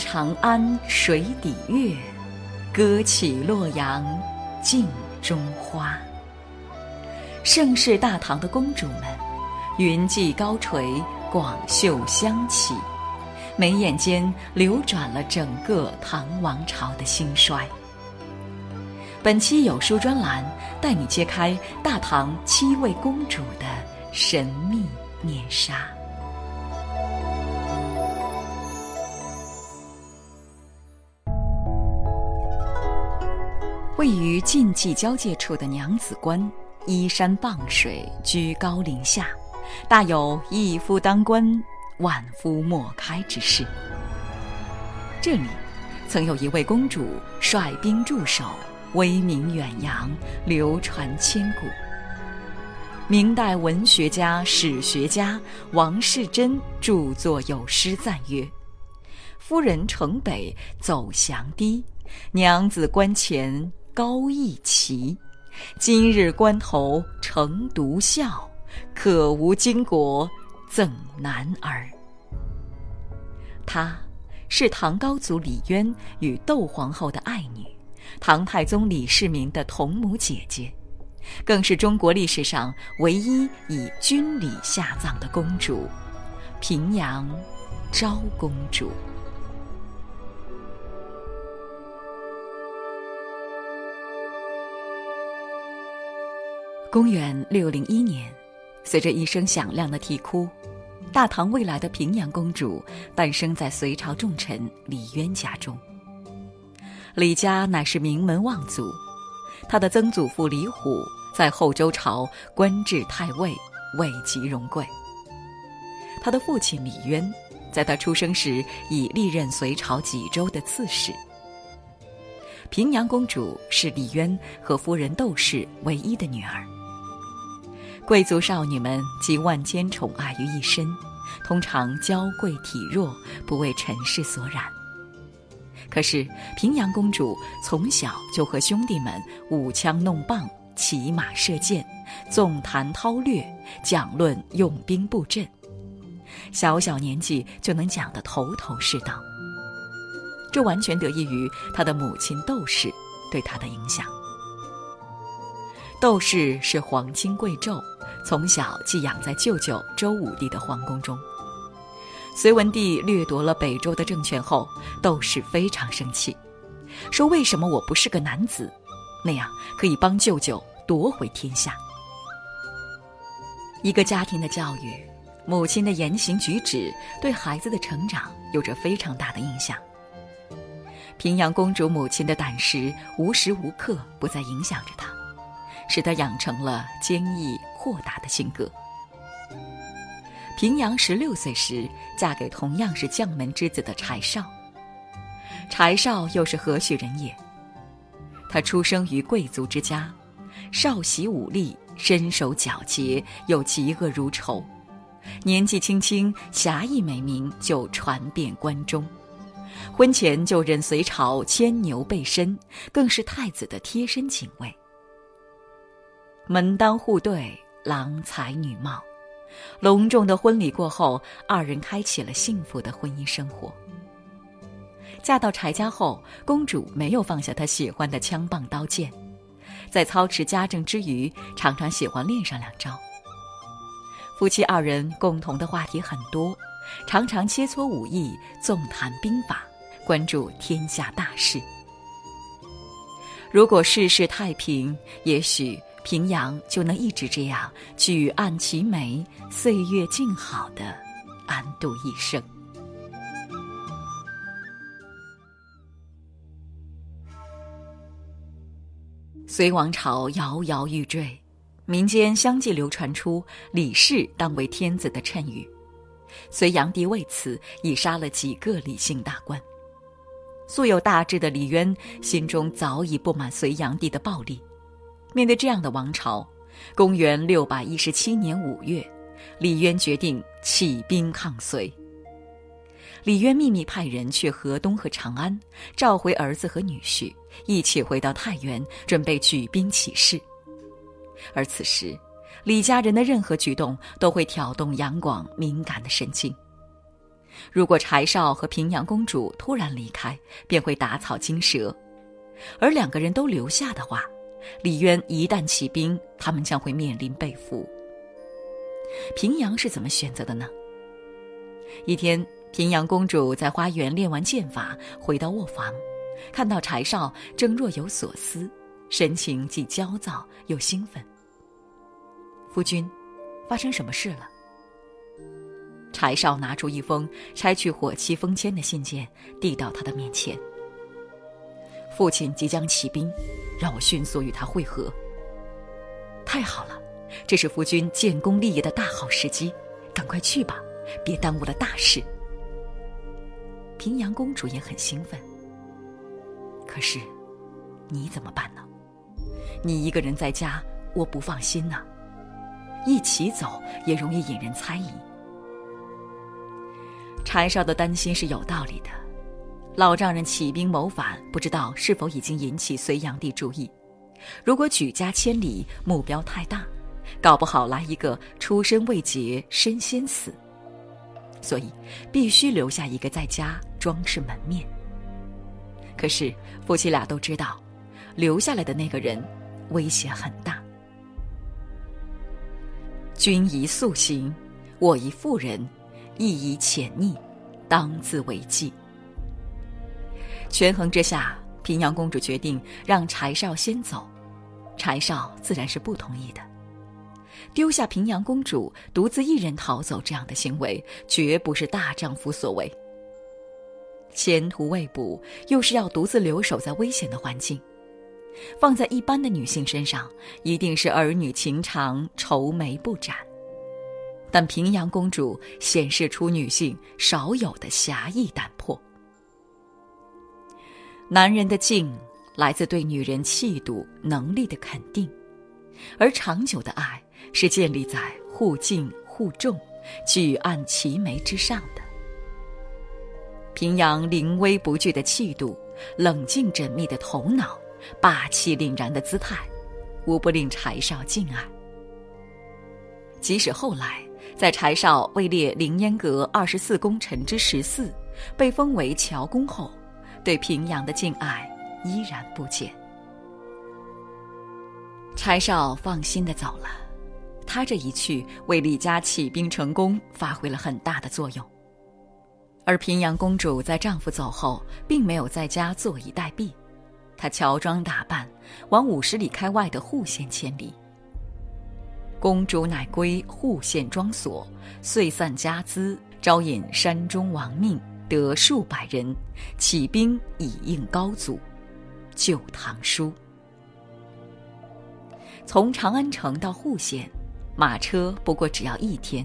长安水底月，歌起洛阳镜中花。盛世大唐的公主们，云髻高垂，广袖香起，眉眼间流转了整个唐王朝的兴衰。本期有书专栏带你揭开大唐七位公主的神秘面纱。位于晋冀交界处的娘子关，依山傍水，居高临下，大有一夫当关，万夫莫开之势。这里，曾有一位公主率兵驻守，威名远扬，流传千古。明代文学家、史学家王士祯著作有诗赞曰：“夫人城北走降堤，娘子关前。”高义旗，今日关头成独笑，可无巾帼赠男儿。她是唐高祖李渊与窦皇后的爱女，唐太宗李世民的同母姐姐，更是中国历史上唯一以军礼下葬的公主——平阳昭公主。公元六零一年，随着一声响亮的啼哭，大唐未来的平阳公主诞生在隋朝重臣李渊家中。李家乃是名门望族，他的曾祖父李虎在后周朝官至太尉，位极荣贵。他的父亲李渊，在他出生时已历任隋朝几州的刺史。平阳公主是李渊和夫人窦氏唯一的女儿。贵族少女们集万千宠爱于一身，通常娇贵体弱，不为尘世所染。可是平阳公主从小就和兄弟们舞枪弄棒、骑马射箭、纵谈韬略、讲论用兵布阵，小小年纪就能讲得头头是道。这完全得益于她的母亲窦氏对她的影响。窦氏是皇亲贵胄。从小寄养在舅舅周武帝的皇宫中。隋文帝掠夺了北周的政权后，窦氏非常生气，说：“为什么我不是个男子？那样可以帮舅舅夺回天下。”一个家庭的教育，母亲的言行举止，对孩子的成长有着非常大的影响。平阳公主母亲的胆识，无时无刻不在影响着她。使他养成了坚毅豁达的性格。平阳十六岁时，嫁给同样是将门之子的柴少。柴少又是何许人也？他出生于贵族之家，少习武力，身手矫捷，又嫉恶如仇。年纪轻轻，侠义美名就传遍关中。婚前就任隋朝牵牛备身，更是太子的贴身警卫。门当户对，郎才女貌，隆重的婚礼过后，二人开启了幸福的婚姻生活。嫁到柴家后，公主没有放下她喜欢的枪棒刀剑，在操持家政之余，常常喜欢练上两招。夫妻二人共同的话题很多，常常切磋武艺，纵谈兵法，关注天下大事。如果世事太平，也许。平阳就能一直这样举案齐眉，岁月静好的安度一生。隋王朝摇摇欲坠，民间相继流传出李氏当为天子的谶语。隋炀帝为此已杀了几个李姓大官。素有大志的李渊心中早已不满隋炀帝的暴力。面对这样的王朝，公元六百一十七年五月，李渊决定起兵抗隋。李渊秘密派人去河东和长安，召回儿子和女婿，一起回到太原，准备举兵起事。而此时，李家人的任何举动都会挑动杨广敏感的神经。如果柴少和平阳公主突然离开，便会打草惊蛇；而两个人都留下的话，李渊一旦起兵，他们将会面临被俘。平阳是怎么选择的呢？一天，平阳公主在花园练完剑法，回到卧房，看到柴少正若有所思，神情既焦躁又兴奋。夫君，发生什么事了？柴少拿出一封拆去火漆封签的信件，递到他的面前。父亲即将起兵，让我迅速与他会合。太好了，这是夫君建功立业的大好时机，赶快去吧，别耽误了大事。平阳公主也很兴奋。可是，你怎么办呢？你一个人在家，我不放心呐。一起走也容易引人猜疑。柴少的担心是有道理的，老丈人起兵谋反，不知道是否已经引起隋炀帝注意。如果举家千里，目标太大，搞不好来一个出身未捷身先死。所以必须留下一个在家装饰门面。可是夫妻俩都知道，留下来的那个人威胁很大。君宜速行，我宜妇人。亦以潜匿，当自为计。权衡之下，平阳公主决定让柴少先走，柴少自然是不同意的。丢下平阳公主独自一人逃走，这样的行为绝不是大丈夫所为。前途未卜，又是要独自留守在危险的环境，放在一般的女性身上，一定是儿女情长，愁眉不展。但平阳公主显示出女性少有的侠义胆魄。男人的敬来自对女人气度、能力的肯定，而长久的爱是建立在互敬互重、举案齐眉之上的。平阳临危不惧的气度、冷静缜密的头脑、霸气凛然的姿态，无不令柴少敬爱。即使后来。在柴少位列凌烟阁二十四功臣之十四，被封为乔公后，对平阳的敬爱依然不减。柴少放心的走了，他这一去为李家起兵成功发挥了很大的作用。而平阳公主在丈夫走后，并没有在家坐以待毙，她乔装打扮，往五十里开外的户县千里。公主乃归户县庄所，遂散家资，招引山中亡命，得数百人，起兵以应高祖，《旧唐书》。从长安城到户县，马车不过只要一天，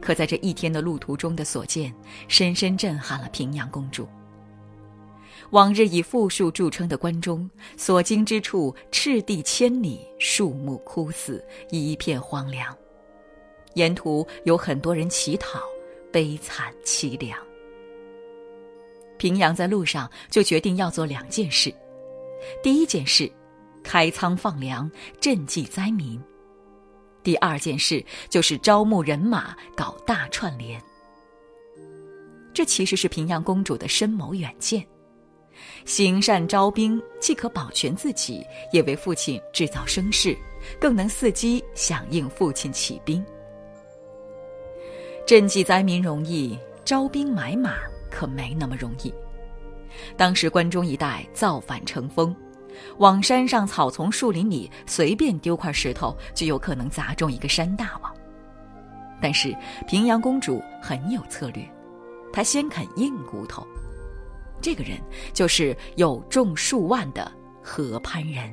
可在这一天的路途中的所见，深深震撼了平阳公主。往日以富庶著称的关中，所经之处赤地千里，树木枯死，一片荒凉。沿途有很多人乞讨，悲惨凄凉。平阳在路上就决定要做两件事：第一件事，开仓放粮，赈济灾民；第二件事就是招募人马，搞大串联。这其实是平阳公主的深谋远见。行善招兵，既可保全自己，也为父亲制造声势，更能伺机响应父亲起兵。赈济灾民容易，招兵买马可没那么容易。当时关中一带造反成风，往山上草丛树林里随便丢块石头，就有可能砸中一个山大王。但是平阳公主很有策略，她先啃硬骨头。这个人就是有重数万的何潘仁。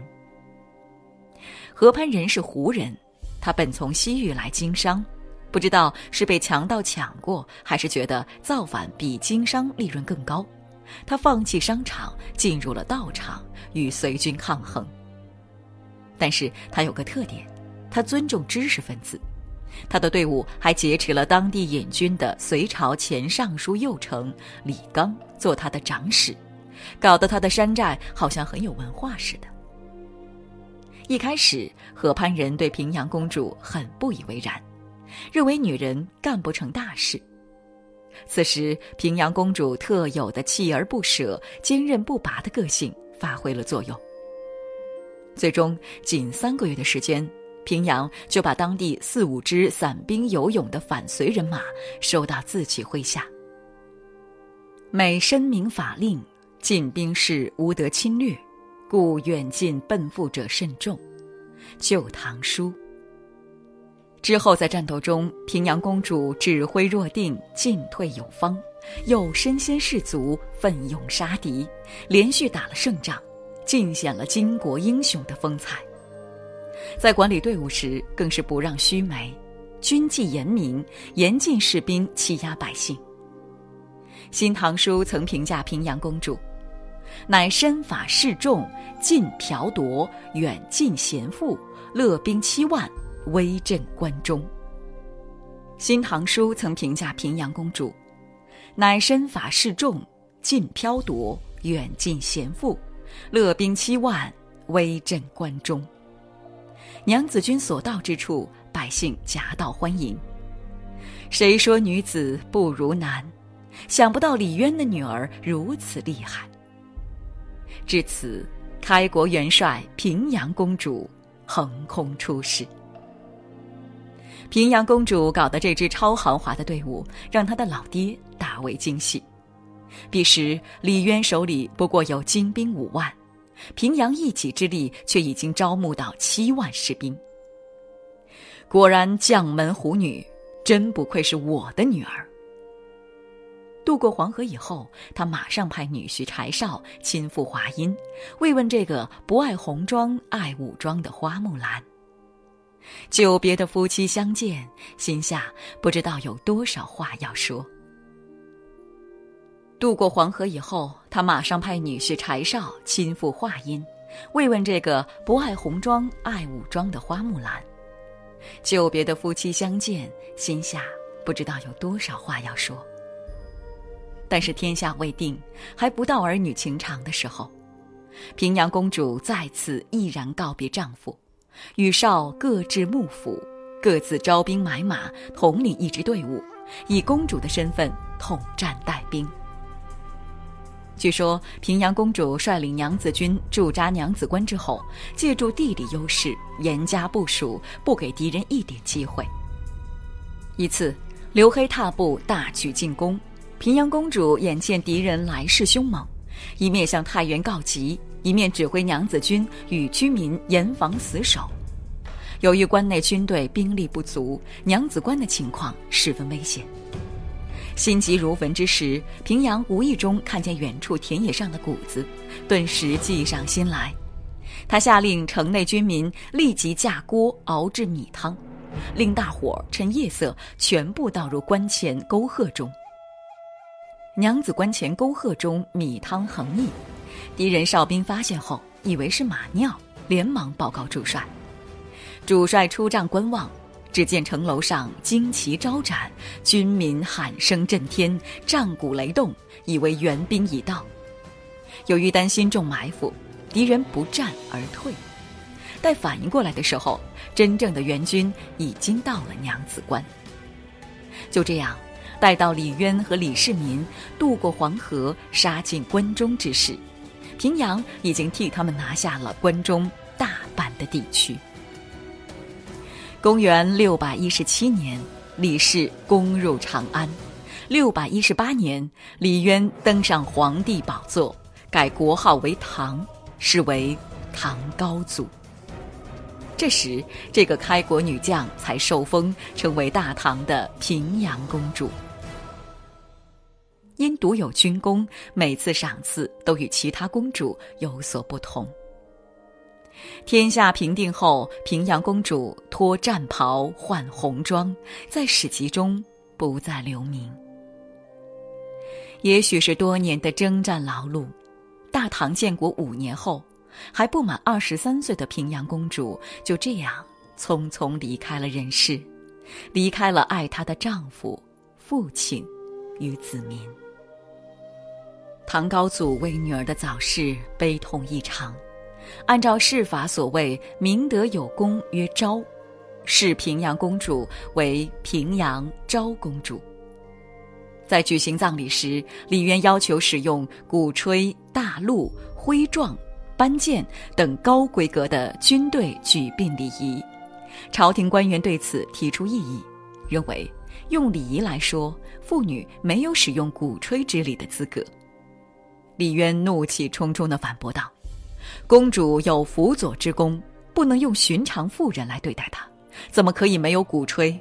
何潘仁是胡人，他本从西域来经商，不知道是被强盗抢过，还是觉得造反比经商利润更高，他放弃商场，进入了道场，与隋军抗衡。但是他有个特点，他尊重知识分子。他的队伍还劫持了当地引军的隋朝前尚书右丞李纲做他的长史，搞得他的山寨好像很有文化似的。一开始，何潘仁对平阳公主很不以为然，认为女人干不成大事。此时，平阳公主特有的锲而不舍、坚韧不拔的个性发挥了作用。最终，仅三个月的时间，平阳就把当地四五支散兵游勇的反隋人马收到自己麾下。每申明法令，进兵士无得侵略，故远近奔赴者甚众。《旧唐书》之后，在战斗中，平阳公主指挥若定，进退有方，又身先士卒，奋勇杀敌，连续打了胜仗，尽显了巾帼英雄的风采。在管理队伍时，更是不让须眉，军纪严明，严禁士兵欺压百姓。《新唐书》曾评价平阳公主，乃身法示众，尽剽夺，远近贤妇，乐兵七万。威震关中。《新唐书》曾评价平阳公主，乃身法示众，尽飘夺，远近贤妇，乐兵七万，威震关中。娘子军所到之处，百姓夹道欢迎。谁说女子不如男？想不到李渊的女儿如此厉害。至此，开国元帅平阳公主横空出世。平阳公主搞的这支超豪华的队伍，让她的老爹大为惊喜。彼时李渊手里不过有精兵五万，平阳一己之力却已经招募到七万士兵。果然将门虎女，真不愧是我的女儿。渡过黄河以后，他马上派女婿柴少亲赴华阴，慰问这个不爱红妆爱武装的花木兰。久别的夫妻相见，心下不知道有多少话要说。渡过黄河以后，他马上派女婿柴少亲赴华阴，慰问这个不爱红妆爱武装的花木兰。久别的夫妻相见，心下不知道有多少话要说。但是天下未定，还不到儿女情长的时候，平阳公主再次毅然告别丈夫。与少各置幕府，各自招兵买马，统领一支队伍，以公主的身份统战带兵。据说平阳公主率领娘子军驻扎娘子关之后，借助地理优势，严加部署，不给敌人一点机会。一次，刘黑踏步大举进攻，平阳公主眼见敌人来势凶猛，一面向太原告急。一面指挥娘子军与居民严防死守，由于关内军队兵力不足，娘子关的情况十分危险。心急如焚之时，平阳无意中看见远处田野上的谷子，顿时计上心来。他下令城内军民立即架锅熬制米汤，令大伙趁夜色全部倒入关前沟壑中。娘子关前沟壑中米汤横溢。敌人哨兵发现后，以为是马尿，连忙报告主帅。主帅出帐观望，只见城楼上旌旗招展，军民喊声震天，战鼓雷动，以为援兵已到。由于担心中埋伏，敌人不战而退。待反应过来的时候，真正的援军已经到了娘子关。就这样，待到李渊和李世民渡过黄河，杀进关中之时。平阳已经替他们拿下了关中大半的地区。公元六百一十七年，李氏攻入长安；六百一十八年，李渊登上皇帝宝座，改国号为唐，是为唐高祖。这时，这个开国女将才受封成为大唐的平阳公主。因独有军功，每次赏赐都与其他公主有所不同。天下平定后，平阳公主脱战袍换红装，在史籍中不再留名。也许是多年的征战劳碌，大唐建国五年后，还不满二十三岁的平阳公主就这样匆匆离开了人世，离开了爱她的丈夫、父亲与子民。唐高祖为女儿的早逝悲痛异常，按照世法所谓“明德有功曰昭”，视平阳公主为平阳昭公主。在举行葬礼时，李渊要求使用鼓吹、大陆、徽状、班剑等高规格的军队举殡礼仪。朝廷官员对此提出异议，认为用礼仪来说，妇女没有使用鼓吹之礼的资格。李渊怒气冲冲地反驳道：“公主有辅佐之功，不能用寻常妇人来对待她，怎么可以没有鼓吹？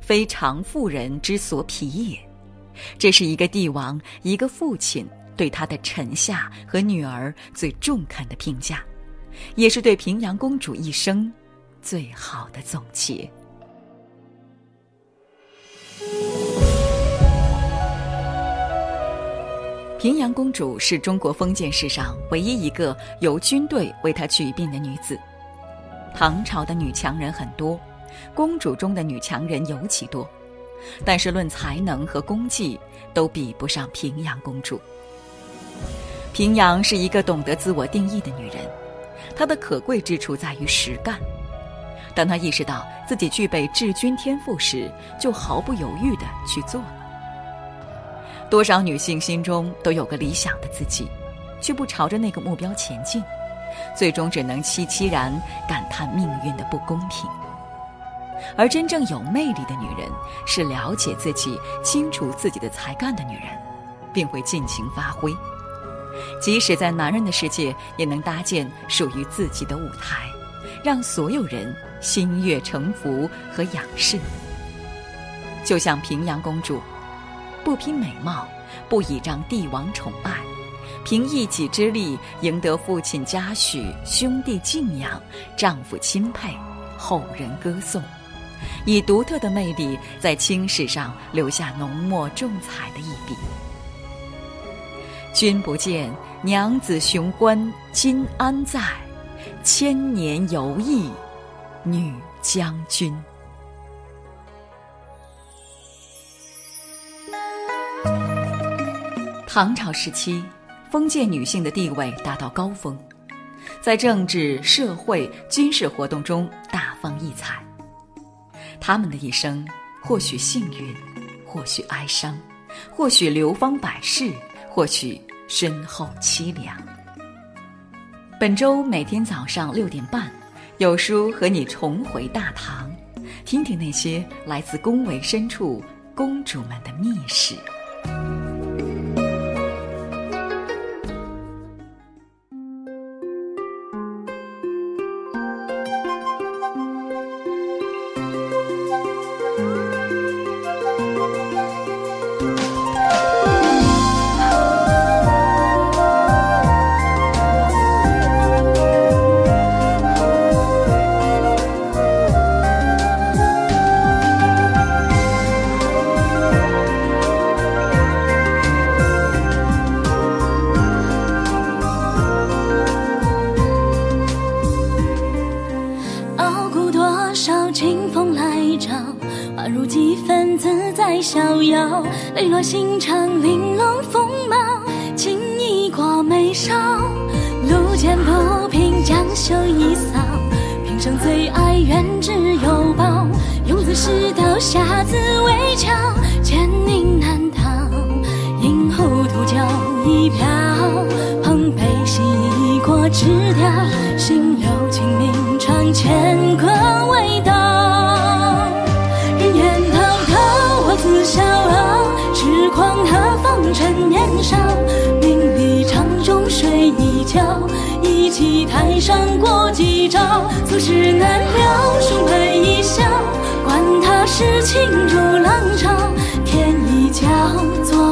非常妇人之所匹也。”这是一个帝王、一个父亲对他的臣下和女儿最中肯的评价，也是对平阳公主一生最好的总结。平阳公主是中国封建史上唯一一个由军队为她举殡的女子。唐朝的女强人很多，公主中的女强人尤其多，但是论才能和功绩，都比不上平阳公主。平阳是一个懂得自我定义的女人，她的可贵之处在于实干。当她意识到自己具备治军天赋时，就毫不犹豫地去做了。多少女性心中都有个理想的自己，却不朝着那个目标前进，最终只能凄凄然感叹命运的不公平。而真正有魅力的女人，是了解自己、清楚自己的才干的女人，并会尽情发挥，即使在男人的世界，也能搭建属于自己的舞台，让所有人心悦诚服和仰视。就像平阳公主。不拼美貌，不倚仗帝王宠爱，凭一己之力赢得父亲嘉许、兄弟敬仰、丈夫钦佩、后人歌颂，以独特的魅力在青史上留下浓墨重彩的一笔。君不见，娘子雄关今安在？千年犹忆，女将军。唐朝时期，封建女性的地位达到高峰，在政治、社会、军事活动中大放异彩。她们的一生或许幸运，或许哀伤，或许流芳百世，或许身后凄凉。本周每天早上六点半，有书和你重回大唐，听听那些来自宫闱深处公主们的秘史。心肠，玲珑风貌，情意过眉梢。路见不平，将袖一扫，平生最爱胭脂有宝。用字诗刀，下字为桥，千宁难逃。饮糊涂酒一瓢，碰杯细过枝条，心留清明，长乾坤趁年少，名利场中睡一觉，一起台上过几招，俗事难料，胸佩一笑，管他世情如浪潮，天一交坐。